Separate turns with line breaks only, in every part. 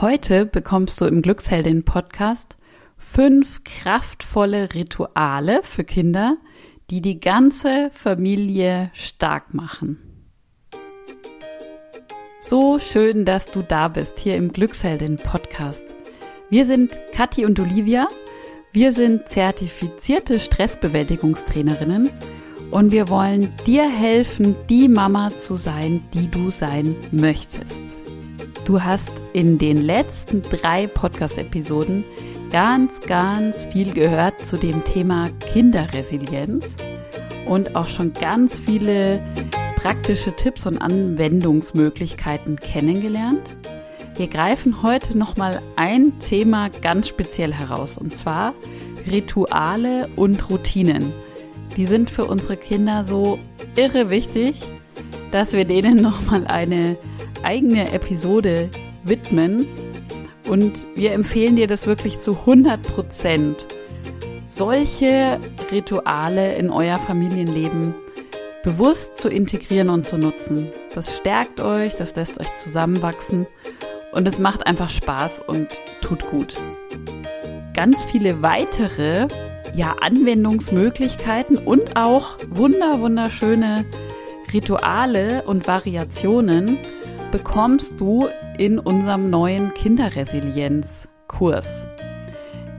Heute bekommst du im Glücksheldin Podcast fünf kraftvolle Rituale für Kinder, die die ganze Familie stark machen. So schön, dass du da bist hier im Glücksheldin Podcast. Wir sind Kathi und Olivia. Wir sind zertifizierte Stressbewältigungstrainerinnen und wir wollen dir helfen, die Mama zu sein, die du sein möchtest. Du hast in den letzten drei Podcast-Episoden ganz, ganz viel gehört zu dem Thema Kinderresilienz und auch schon ganz viele praktische Tipps und Anwendungsmöglichkeiten kennengelernt. Wir greifen heute nochmal ein Thema ganz speziell heraus und zwar Rituale und Routinen. Die sind für unsere Kinder so irre wichtig, dass wir denen nochmal eine eigene Episode widmen. Und wir empfehlen dir das wirklich zu 100 Prozent, solche Rituale in euer Familienleben bewusst zu integrieren und zu nutzen. Das stärkt euch, das lässt euch zusammenwachsen und es macht einfach Spaß und tut gut. Ganz viele weitere ja, Anwendungsmöglichkeiten und auch wunder wunderschöne Rituale und Variationen bekommst du in unserem neuen Kinderresilienzkurs.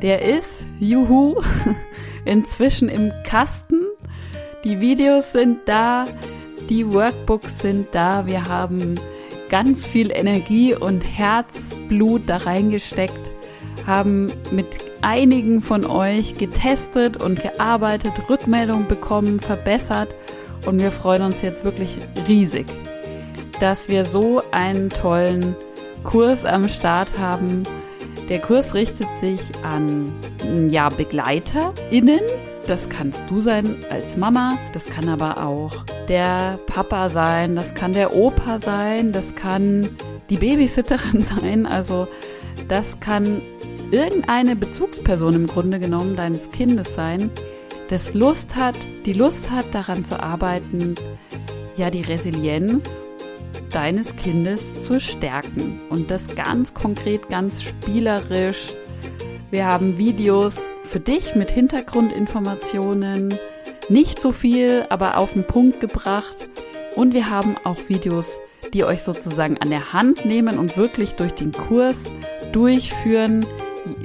Der ist, juhu, inzwischen im Kasten. Die Videos sind da, die Workbooks sind da. Wir haben ganz viel Energie und Herzblut da reingesteckt, haben mit einigen von euch getestet und gearbeitet, Rückmeldungen bekommen, verbessert und wir freuen uns jetzt wirklich riesig dass wir so einen tollen Kurs am Start haben. Der Kurs richtet sich an ja, BegleiterInnen. Das kannst du sein als Mama, das kann aber auch der Papa sein, das kann der Opa sein, das kann die Babysitterin sein. Also das kann irgendeine Bezugsperson im Grunde genommen deines Kindes sein, das Lust hat, die Lust hat, daran zu arbeiten, ja, die Resilienz deines Kindes zu stärken. Und das ganz konkret, ganz spielerisch. Wir haben Videos für dich mit Hintergrundinformationen, nicht so viel, aber auf den Punkt gebracht. Und wir haben auch Videos, die euch sozusagen an der Hand nehmen und wirklich durch den Kurs durchführen.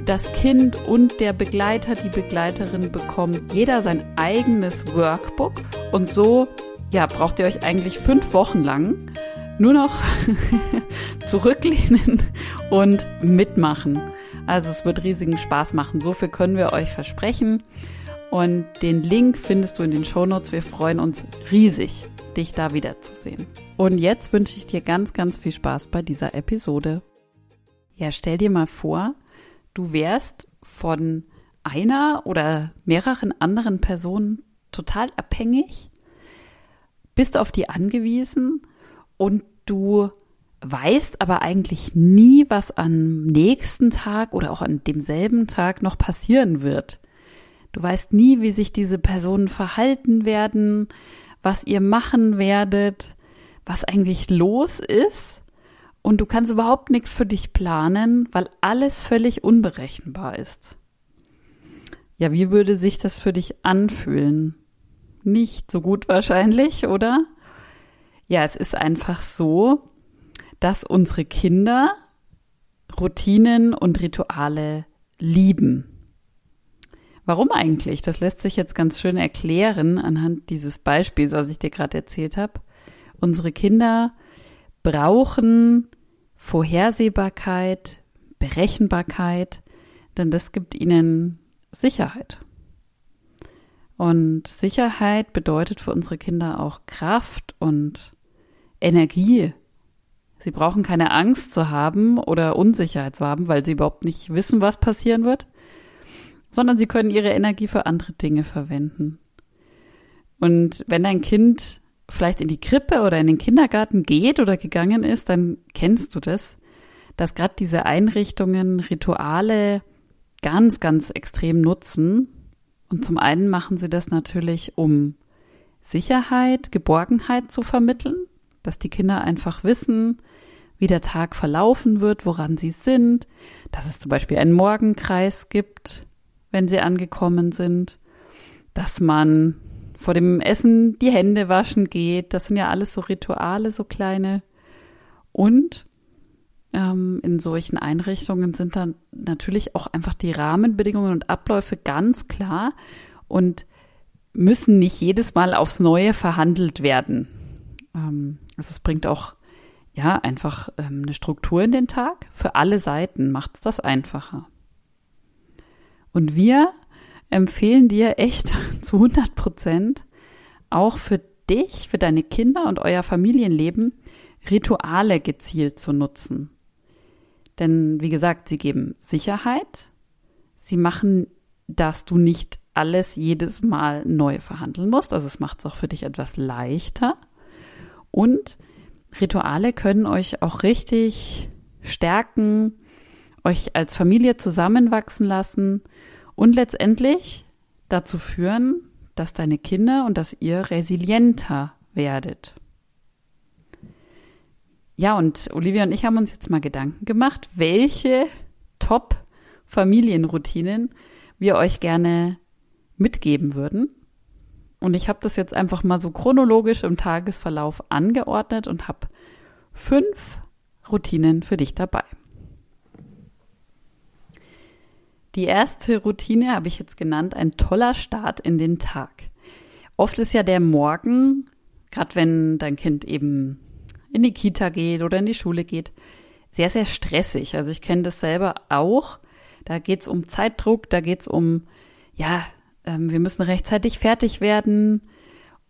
Das Kind und der Begleiter, die Begleiterin bekommt jeder sein eigenes Workbook und so ja, braucht ihr euch eigentlich fünf Wochen lang nur noch zurücklehnen und mitmachen. Also es wird riesigen Spaß machen. So viel können wir euch versprechen. Und den Link findest du in den Shownotes. Wir freuen uns riesig, dich da wiederzusehen. Und jetzt wünsche ich dir ganz, ganz viel Spaß bei dieser Episode. Ja, stell dir mal vor, du wärst von einer oder mehreren anderen Personen total abhängig, bist auf die angewiesen und du weißt aber eigentlich nie, was am nächsten Tag oder auch an demselben Tag noch passieren wird. Du weißt nie, wie sich diese Personen verhalten werden, was ihr machen werdet, was eigentlich los ist. Und du kannst überhaupt nichts für dich planen, weil alles völlig unberechenbar ist. Ja, wie würde sich das für dich anfühlen? Nicht so gut wahrscheinlich, oder? Ja, es ist einfach so, dass unsere Kinder Routinen und Rituale lieben. Warum eigentlich? Das lässt sich jetzt ganz schön erklären anhand dieses Beispiels, was ich dir gerade erzählt habe. Unsere Kinder brauchen Vorhersehbarkeit, Berechenbarkeit, denn das gibt ihnen Sicherheit. Und Sicherheit bedeutet für unsere Kinder auch Kraft und Energie. Sie brauchen keine Angst zu haben oder Unsicherheit zu haben, weil sie überhaupt nicht wissen, was passieren wird, sondern sie können ihre Energie für andere Dinge verwenden. Und wenn dein Kind vielleicht in die Krippe oder in den Kindergarten geht oder gegangen ist, dann kennst du das, dass gerade diese Einrichtungen Rituale ganz, ganz extrem nutzen. Und zum einen machen sie das natürlich, um Sicherheit, Geborgenheit zu vermitteln dass die Kinder einfach wissen, wie der Tag verlaufen wird, woran sie sind, dass es zum Beispiel einen Morgenkreis gibt, wenn sie angekommen sind, dass man vor dem Essen die Hände waschen geht. Das sind ja alles so Rituale, so kleine. Und ähm, in solchen Einrichtungen sind dann natürlich auch einfach die Rahmenbedingungen und Abläufe ganz klar und müssen nicht jedes Mal aufs Neue verhandelt werden. Ähm, also es bringt auch ja einfach ähm, eine Struktur in den Tag. Für alle Seiten macht es das einfacher. Und wir empfehlen dir echt zu 100 Prozent auch für dich, für deine Kinder und euer Familienleben Rituale gezielt zu nutzen. Denn wie gesagt, sie geben Sicherheit. Sie machen, dass du nicht alles jedes Mal neu verhandeln musst. Also es macht es auch für dich etwas leichter. Und Rituale können euch auch richtig stärken, euch als Familie zusammenwachsen lassen und letztendlich dazu führen, dass deine Kinder und dass ihr resilienter werdet. Ja, und Olivia und ich haben uns jetzt mal Gedanken gemacht, welche Top-Familienroutinen wir euch gerne mitgeben würden. Und ich habe das jetzt einfach mal so chronologisch im Tagesverlauf angeordnet und habe fünf Routinen für dich dabei. Die erste Routine habe ich jetzt genannt, ein toller Start in den Tag. Oft ist ja der Morgen, gerade wenn dein Kind eben in die Kita geht oder in die Schule geht, sehr, sehr stressig. Also ich kenne das selber auch. Da geht es um Zeitdruck, da geht es um, ja, ähm, wir müssen rechtzeitig fertig werden.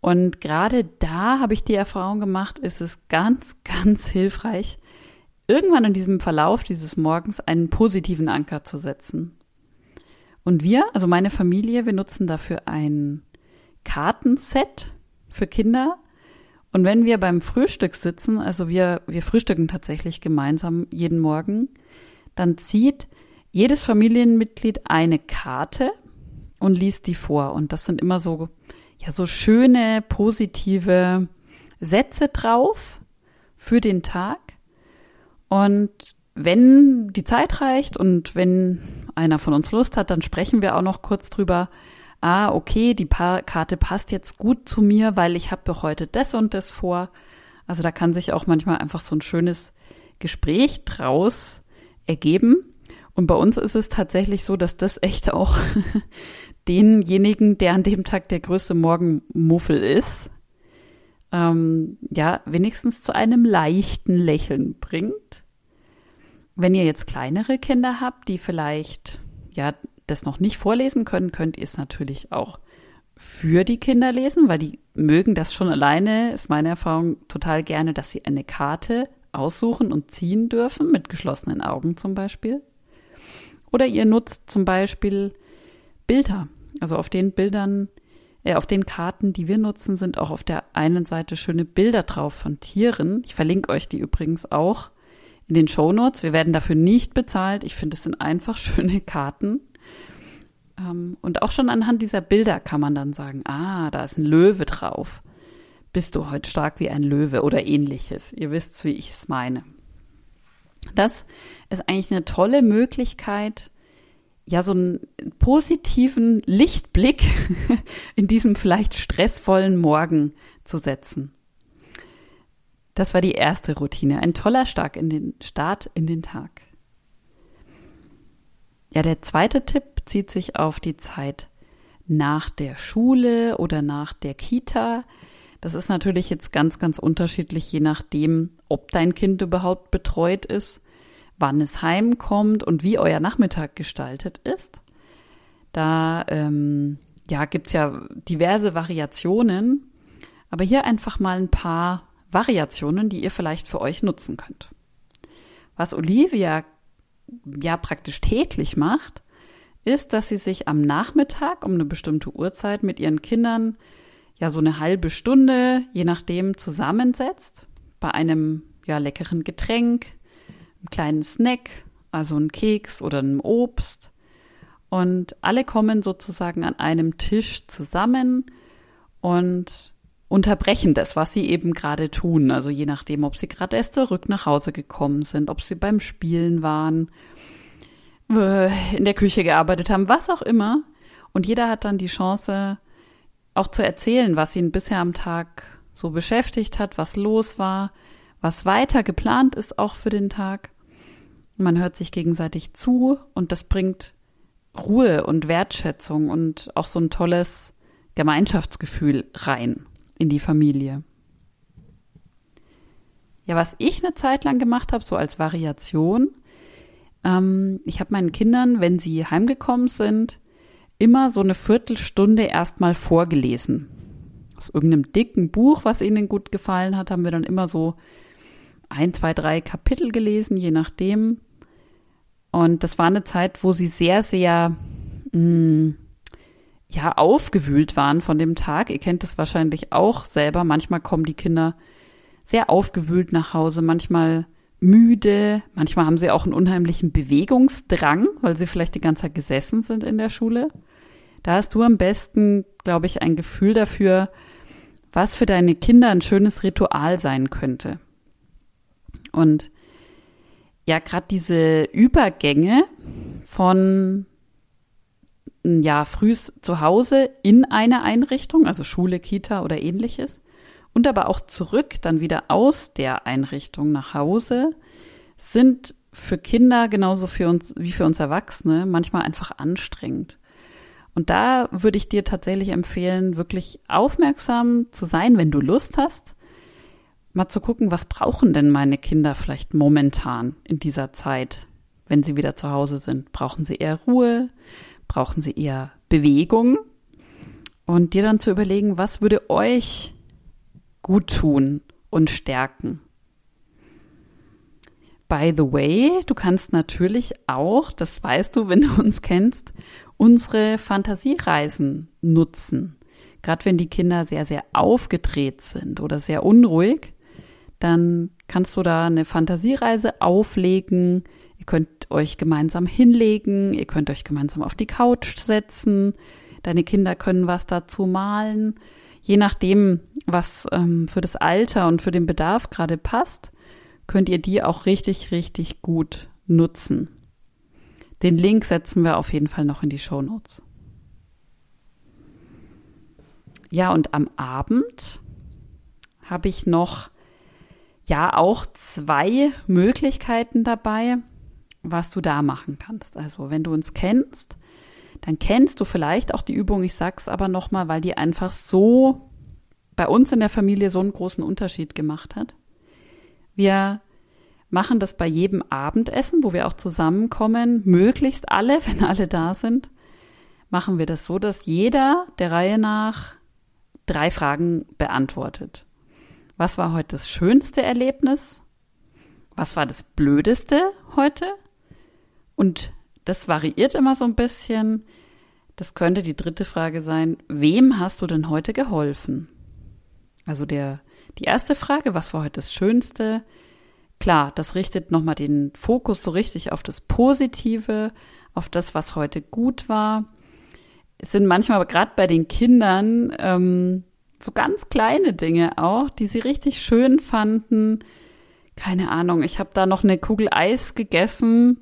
Und gerade da habe ich die Erfahrung gemacht, ist es ganz, ganz hilfreich, irgendwann in diesem Verlauf dieses Morgens einen positiven Anker zu setzen. Und wir, also meine Familie, wir nutzen dafür ein Kartenset für Kinder, und wenn wir beim Frühstück sitzen, also wir, wir frühstücken tatsächlich gemeinsam jeden Morgen, dann zieht jedes Familienmitglied eine Karte und liest die vor. Und das sind immer so, ja, so schöne, positive Sätze drauf für den Tag. Und wenn die Zeit reicht und wenn einer von uns Lust hat, dann sprechen wir auch noch kurz drüber, ah, okay, die pa Karte passt jetzt gut zu mir, weil ich habe heute das und das vor. Also da kann sich auch manchmal einfach so ein schönes Gespräch draus ergeben. Und bei uns ist es tatsächlich so, dass das echt auch denjenigen, der an dem Tag der größte Morgenmuffel ist, ähm, ja, wenigstens zu einem leichten Lächeln bringt. Wenn ihr jetzt kleinere Kinder habt, die vielleicht ja das noch nicht vorlesen können, könnt ihr es natürlich auch für die Kinder lesen, weil die mögen das schon alleine, ist meine Erfahrung total gerne, dass sie eine Karte aussuchen und ziehen dürfen, mit geschlossenen Augen zum Beispiel. Oder ihr nutzt zum Beispiel Bilder. Also auf den Bildern, äh, auf den Karten, die wir nutzen, sind auch auf der einen Seite schöne Bilder drauf von Tieren. Ich verlinke euch die übrigens auch in den Show Notes. Wir werden dafür nicht bezahlt. Ich finde, es sind einfach schöne Karten. Ähm, und auch schon anhand dieser Bilder kann man dann sagen, ah, da ist ein Löwe drauf. Bist du heute stark wie ein Löwe oder ähnliches? Ihr wisst, wie ich es meine. Das ist eigentlich eine tolle Möglichkeit, ja, so einen positiven Lichtblick in diesem vielleicht stressvollen Morgen zu setzen. Das war die erste Routine. Ein toller Start in den, Start in den Tag. Ja, der zweite Tipp bezieht sich auf die Zeit nach der Schule oder nach der Kita. Das ist natürlich jetzt ganz, ganz unterschiedlich, je nachdem, ob dein Kind überhaupt betreut ist, wann es heimkommt und wie euer Nachmittag gestaltet ist. Da ähm, ja, gibt's ja diverse Variationen, aber hier einfach mal ein paar Variationen, die ihr vielleicht für euch nutzen könnt. Was Olivia ja praktisch täglich macht, ist, dass sie sich am Nachmittag um eine bestimmte Uhrzeit mit ihren Kindern ja so eine halbe Stunde, je nachdem, zusammensetzt bei einem ja leckeren Getränk, einem kleinen Snack, also ein Keks oder einem Obst. Und alle kommen sozusagen an einem Tisch zusammen und unterbrechen das, was sie eben gerade tun. Also je nachdem, ob sie gerade erst zurück nach Hause gekommen sind, ob sie beim Spielen waren, äh, in der Küche gearbeitet haben, was auch immer. Und jeder hat dann die Chance, auch zu erzählen, was ihn bisher am Tag so beschäftigt hat, was los war, was weiter geplant ist auch für den Tag. Man hört sich gegenseitig zu und das bringt Ruhe und Wertschätzung und auch so ein tolles Gemeinschaftsgefühl rein in die Familie. Ja, was ich eine Zeit lang gemacht habe, so als Variation, ähm, ich habe meinen Kindern, wenn sie heimgekommen sind, immer so eine Viertelstunde erstmal vorgelesen. Aus irgendeinem dicken Buch, was ihnen gut gefallen hat, haben wir dann immer so ein, zwei, drei Kapitel gelesen, je nachdem. Und das war eine Zeit, wo sie sehr, sehr mh, mm, ja aufgewühlt waren von dem Tag. Ihr kennt das wahrscheinlich auch selber. Manchmal kommen die Kinder sehr aufgewühlt nach Hause, manchmal müde, manchmal haben sie auch einen unheimlichen Bewegungsdrang, weil sie vielleicht die ganze Zeit gesessen sind in der Schule. Da hast du am besten, glaube ich, ein Gefühl dafür, was für deine Kinder ein schönes Ritual sein könnte. Und ja, gerade diese Übergänge von ja, frühs zu Hause in eine Einrichtung, also Schule, Kita oder ähnliches, und aber auch zurück dann wieder aus der Einrichtung nach Hause, sind für Kinder genauso für uns wie für uns Erwachsene manchmal einfach anstrengend. Und da würde ich dir tatsächlich empfehlen, wirklich aufmerksam zu sein, wenn du Lust hast, mal zu gucken, was brauchen denn meine Kinder vielleicht momentan in dieser Zeit, wenn sie wieder zu Hause sind. Brauchen sie eher Ruhe? Brauchen sie eher Bewegung? Und dir dann zu überlegen, was würde euch gut tun und stärken. By the way, du kannst natürlich auch, das weißt du, wenn du uns kennst, unsere Fantasiereisen nutzen. Gerade wenn die Kinder sehr, sehr aufgedreht sind oder sehr unruhig, dann kannst du da eine Fantasiereise auflegen. Ihr könnt euch gemeinsam hinlegen, ihr könnt euch gemeinsam auf die Couch setzen, deine Kinder können was dazu malen je nachdem, was ähm, für das Alter und für den Bedarf gerade passt, könnt ihr die auch richtig, richtig gut nutzen. Den Link setzen wir auf jeden Fall noch in die Show Notes. Ja, und am Abend habe ich noch ja auch zwei Möglichkeiten dabei, was du da machen kannst. Also, wenn du uns kennst, dann kennst du vielleicht auch die Übung. Ich sag's aber nochmal, weil die einfach so bei uns in der Familie so einen großen Unterschied gemacht hat. Wir machen das bei jedem Abendessen, wo wir auch zusammenkommen, möglichst alle, wenn alle da sind, machen wir das so, dass jeder der Reihe nach drei Fragen beantwortet. Was war heute das schönste Erlebnis? Was war das blödeste heute? Und das variiert immer so ein bisschen. Das könnte die dritte Frage sein. Wem hast du denn heute geholfen? Also der, die erste Frage, was war heute das Schönste? Klar, das richtet nochmal den Fokus so richtig auf das Positive, auf das, was heute gut war. Es sind manchmal gerade bei den Kindern ähm, so ganz kleine Dinge auch, die sie richtig schön fanden. Keine Ahnung, ich habe da noch eine Kugel Eis gegessen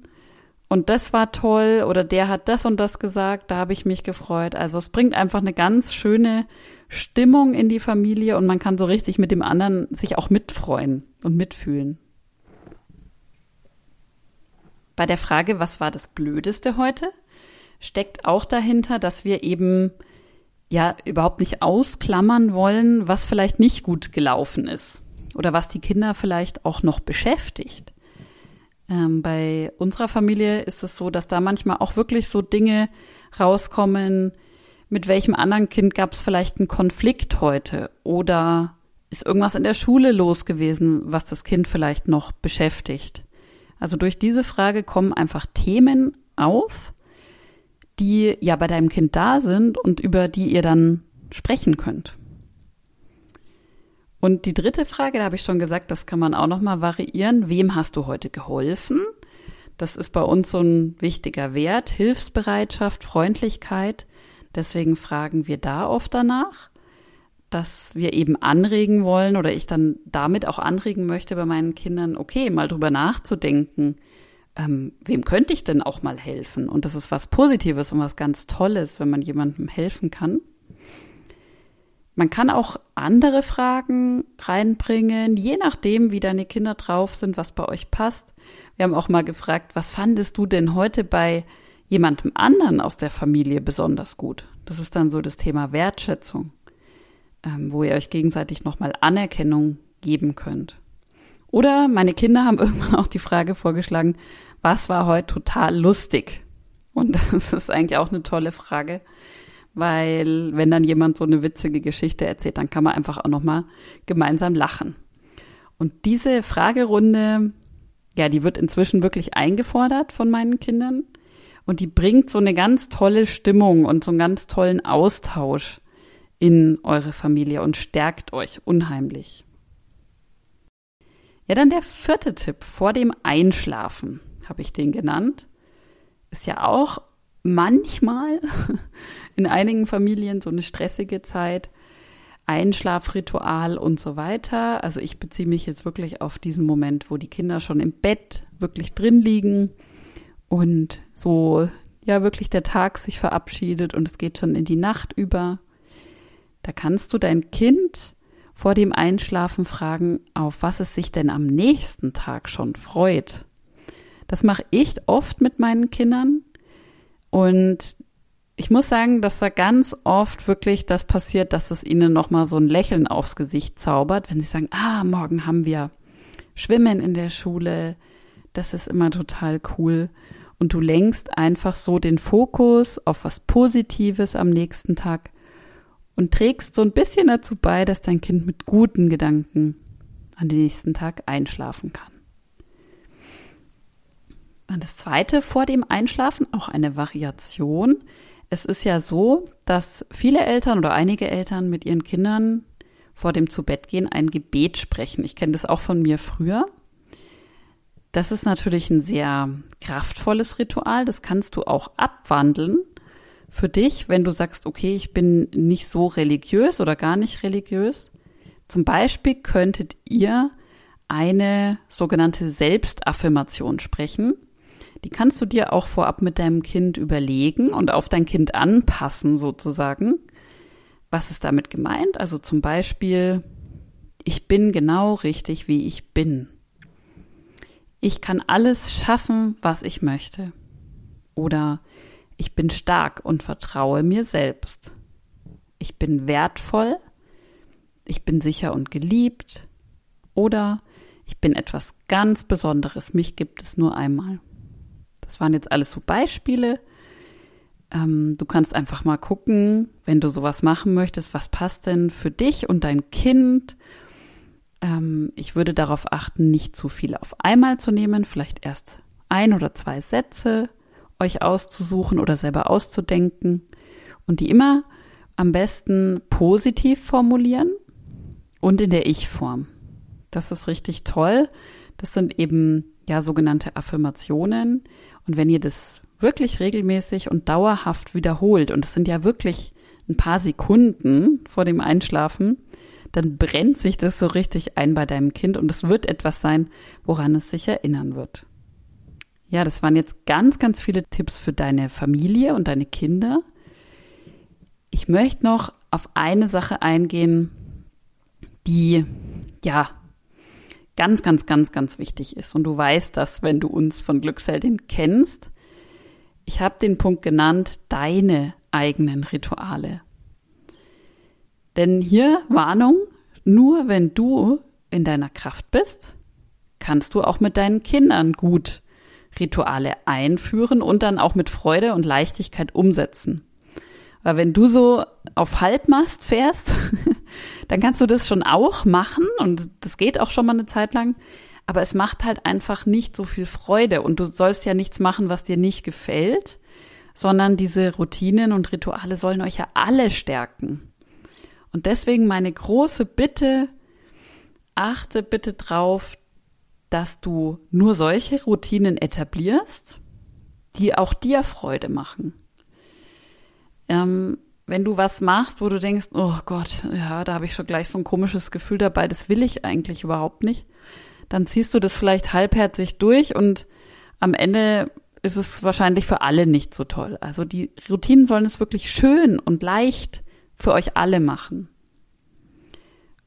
und das war toll oder der hat das und das gesagt, da habe ich mich gefreut. Also es bringt einfach eine ganz schöne Stimmung in die Familie und man kann so richtig mit dem anderen sich auch mitfreuen und mitfühlen. Bei der Frage, was war das Blödeste heute, steckt auch dahinter, dass wir eben ja überhaupt nicht ausklammern wollen, was vielleicht nicht gut gelaufen ist oder was die Kinder vielleicht auch noch beschäftigt. Ähm, bei unserer Familie ist es so, dass da manchmal auch wirklich so Dinge rauskommen, mit welchem anderen Kind gab es vielleicht einen Konflikt heute oder ist irgendwas in der Schule los gewesen, was das Kind vielleicht noch beschäftigt. Also durch diese Frage kommen einfach Themen auf, die ja bei deinem Kind da sind und über die ihr dann sprechen könnt. Und die dritte Frage, da habe ich schon gesagt, das kann man auch noch mal variieren. Wem hast du heute geholfen? Das ist bei uns so ein wichtiger Wert, Hilfsbereitschaft, Freundlichkeit. Deswegen fragen wir da oft danach. dass wir eben anregen wollen oder ich dann damit auch anregen möchte bei meinen Kindern, okay, mal drüber nachzudenken, ähm, wem könnte ich denn auch mal helfen? Und das ist was Positives und was ganz Tolles, wenn man jemandem helfen kann. Man kann auch andere Fragen reinbringen, je nachdem, wie deine Kinder drauf sind, was bei euch passt. Wir haben auch mal gefragt, was fandest du denn heute bei jemandem anderen aus der Familie besonders gut? Das ist dann so das Thema Wertschätzung, ähm, wo ihr euch gegenseitig nochmal Anerkennung geben könnt. Oder meine Kinder haben irgendwann auch die Frage vorgeschlagen, was war heute total lustig? Und das ist eigentlich auch eine tolle Frage, weil wenn dann jemand so eine witzige Geschichte erzählt, dann kann man einfach auch noch mal gemeinsam lachen. Und diese Fragerunde, ja, die wird inzwischen wirklich eingefordert von meinen Kindern und die bringt so eine ganz tolle Stimmung und so einen ganz tollen Austausch in eure Familie und stärkt euch unheimlich. Ja, dann der vierte Tipp vor dem Einschlafen habe ich den genannt. Ist ja auch manchmal in einigen Familien so eine stressige Zeit. Einschlafritual und so weiter. Also ich beziehe mich jetzt wirklich auf diesen Moment, wo die Kinder schon im Bett wirklich drin liegen und so ja wirklich der Tag sich verabschiedet und es geht schon in die Nacht über. Da kannst du dein Kind vor dem Einschlafen fragen, auf was es sich denn am nächsten Tag schon freut. Das mache ich oft mit meinen Kindern. Und ich muss sagen, dass da ganz oft wirklich das passiert, dass es ihnen nochmal so ein Lächeln aufs Gesicht zaubert, wenn sie sagen, ah, morgen haben wir Schwimmen in der Schule. Das ist immer total cool. Und du lenkst einfach so den Fokus auf was Positives am nächsten Tag und trägst so ein bisschen dazu bei, dass dein Kind mit guten Gedanken an den nächsten Tag einschlafen kann. Dann das zweite vor dem Einschlafen, auch eine Variation. Es ist ja so, dass viele Eltern oder einige Eltern mit ihren Kindern vor dem Zubettgehen ein Gebet sprechen. Ich kenne das auch von mir früher. Das ist natürlich ein sehr kraftvolles Ritual. Das kannst du auch abwandeln für dich, wenn du sagst, okay, ich bin nicht so religiös oder gar nicht religiös. Zum Beispiel könntet ihr eine sogenannte Selbstaffirmation sprechen. Die kannst du dir auch vorab mit deinem Kind überlegen und auf dein Kind anpassen sozusagen. Was ist damit gemeint? Also zum Beispiel, ich bin genau richtig, wie ich bin. Ich kann alles schaffen, was ich möchte. Oder ich bin stark und vertraue mir selbst. Ich bin wertvoll. Ich bin sicher und geliebt. Oder ich bin etwas ganz Besonderes. Mich gibt es nur einmal. Das waren jetzt alles so Beispiele. Ähm, du kannst einfach mal gucken, wenn du sowas machen möchtest, was passt denn für dich und dein Kind. Ähm, ich würde darauf achten, nicht zu viel auf einmal zu nehmen, vielleicht erst ein oder zwei Sätze euch auszusuchen oder selber auszudenken und die immer am besten positiv formulieren und in der Ich-Form. Das ist richtig toll. Das sind eben ja sogenannte Affirmationen, und wenn ihr das wirklich regelmäßig und dauerhaft wiederholt, und es sind ja wirklich ein paar Sekunden vor dem Einschlafen, dann brennt sich das so richtig ein bei deinem Kind und es wird etwas sein, woran es sich erinnern wird. Ja, das waren jetzt ganz, ganz viele Tipps für deine Familie und deine Kinder. Ich möchte noch auf eine Sache eingehen, die ja ganz, ganz, ganz, ganz wichtig ist. Und du weißt das, wenn du uns von Glücksheldin kennst. Ich habe den Punkt genannt, deine eigenen Rituale. Denn hier Warnung, nur wenn du in deiner Kraft bist, kannst du auch mit deinen Kindern gut Rituale einführen und dann auch mit Freude und Leichtigkeit umsetzen. Weil wenn du so auf Halbmast fährst, dann kannst du das schon auch machen und das geht auch schon mal eine Zeit lang. Aber es macht halt einfach nicht so viel Freude und du sollst ja nichts machen, was dir nicht gefällt, sondern diese Routinen und Rituale sollen euch ja alle stärken. Und deswegen meine große Bitte, achte bitte drauf, dass du nur solche Routinen etablierst, die auch dir Freude machen. Ähm, wenn du was machst, wo du denkst, oh Gott, ja, da habe ich schon gleich so ein komisches Gefühl dabei, das will ich eigentlich überhaupt nicht, dann ziehst du das vielleicht halbherzig durch und am Ende ist es wahrscheinlich für alle nicht so toll. Also die Routinen sollen es wirklich schön und leicht für euch alle machen.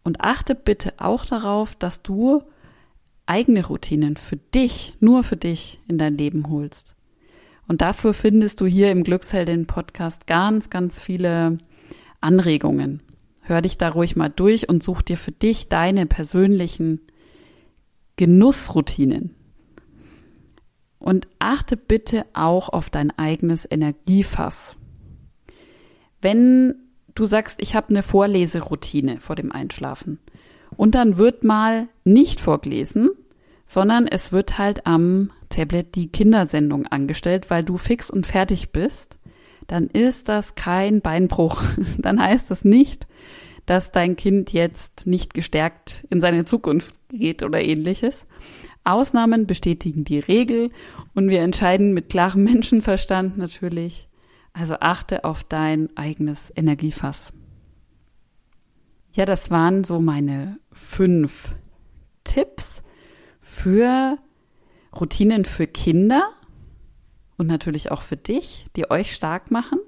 Und achte bitte auch darauf, dass du eigene Routinen für dich, nur für dich in dein Leben holst. Und dafür findest du hier im Glücksheldin Podcast ganz, ganz viele Anregungen. Hör dich da ruhig mal durch und such dir für dich deine persönlichen Genussroutinen. Und achte bitte auch auf dein eigenes Energiefass. Wenn du sagst, ich habe eine Vorleseroutine vor dem Einschlafen und dann wird mal nicht vorgelesen, sondern es wird halt am Tablet die Kindersendung angestellt, weil du fix und fertig bist, dann ist das kein Beinbruch. Dann heißt das nicht, dass dein Kind jetzt nicht gestärkt in seine Zukunft geht oder ähnliches. Ausnahmen bestätigen die Regel und wir entscheiden mit klarem Menschenverstand natürlich. Also achte auf dein eigenes Energiefass. Ja, das waren so meine fünf Tipps für Routinen für Kinder und natürlich auch für dich, die euch stark machen.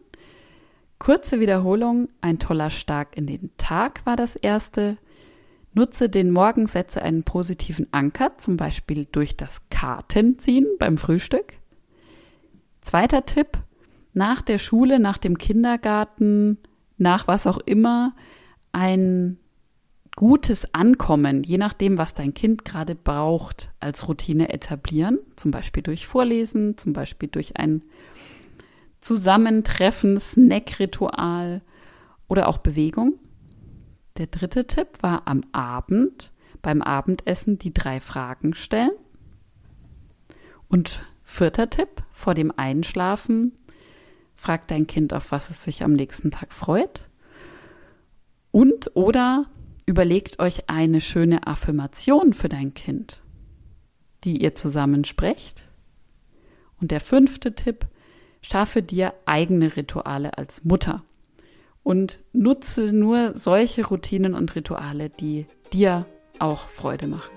Kurze Wiederholung, ein toller Stark in den Tag war das erste. Nutze den Morgen, setze einen positiven Anker, zum Beispiel durch das Kartenziehen beim Frühstück. Zweiter Tipp, nach der Schule, nach dem Kindergarten, nach was auch immer, ein gutes Ankommen, je nachdem, was dein Kind gerade braucht, als Routine etablieren. Zum Beispiel durch Vorlesen, zum Beispiel durch ein Zusammentreffen, Snackritual oder auch Bewegung. Der dritte Tipp war am Abend beim Abendessen die drei Fragen stellen. Und vierter Tipp vor dem Einschlafen frag dein Kind, auf was es sich am nächsten Tag freut. Und oder Überlegt euch eine schöne Affirmation für dein Kind, die ihr zusammen sprecht. Und der fünfte Tipp, schaffe dir eigene Rituale als Mutter und nutze nur solche Routinen und Rituale, die dir auch Freude machen.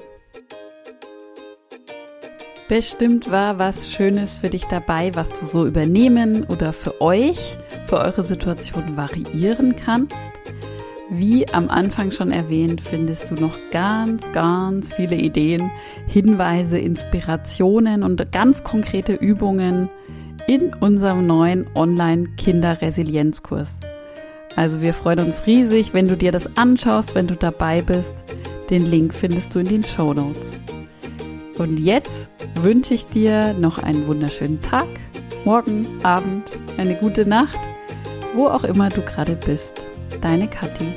Bestimmt war was Schönes für dich dabei, was du so übernehmen oder für euch, für eure Situation variieren kannst. Wie am Anfang schon erwähnt, findest du noch ganz, ganz viele Ideen, Hinweise, Inspirationen und ganz konkrete Übungen in unserem neuen Online-Kinder-Resilienzkurs. Also wir freuen uns riesig, wenn du dir das anschaust, wenn du dabei bist. Den Link findest du in den Show Notes. Und jetzt wünsche ich dir noch einen wunderschönen Tag, morgen, Abend, eine gute Nacht, wo auch immer du gerade bist. Deine Kathi.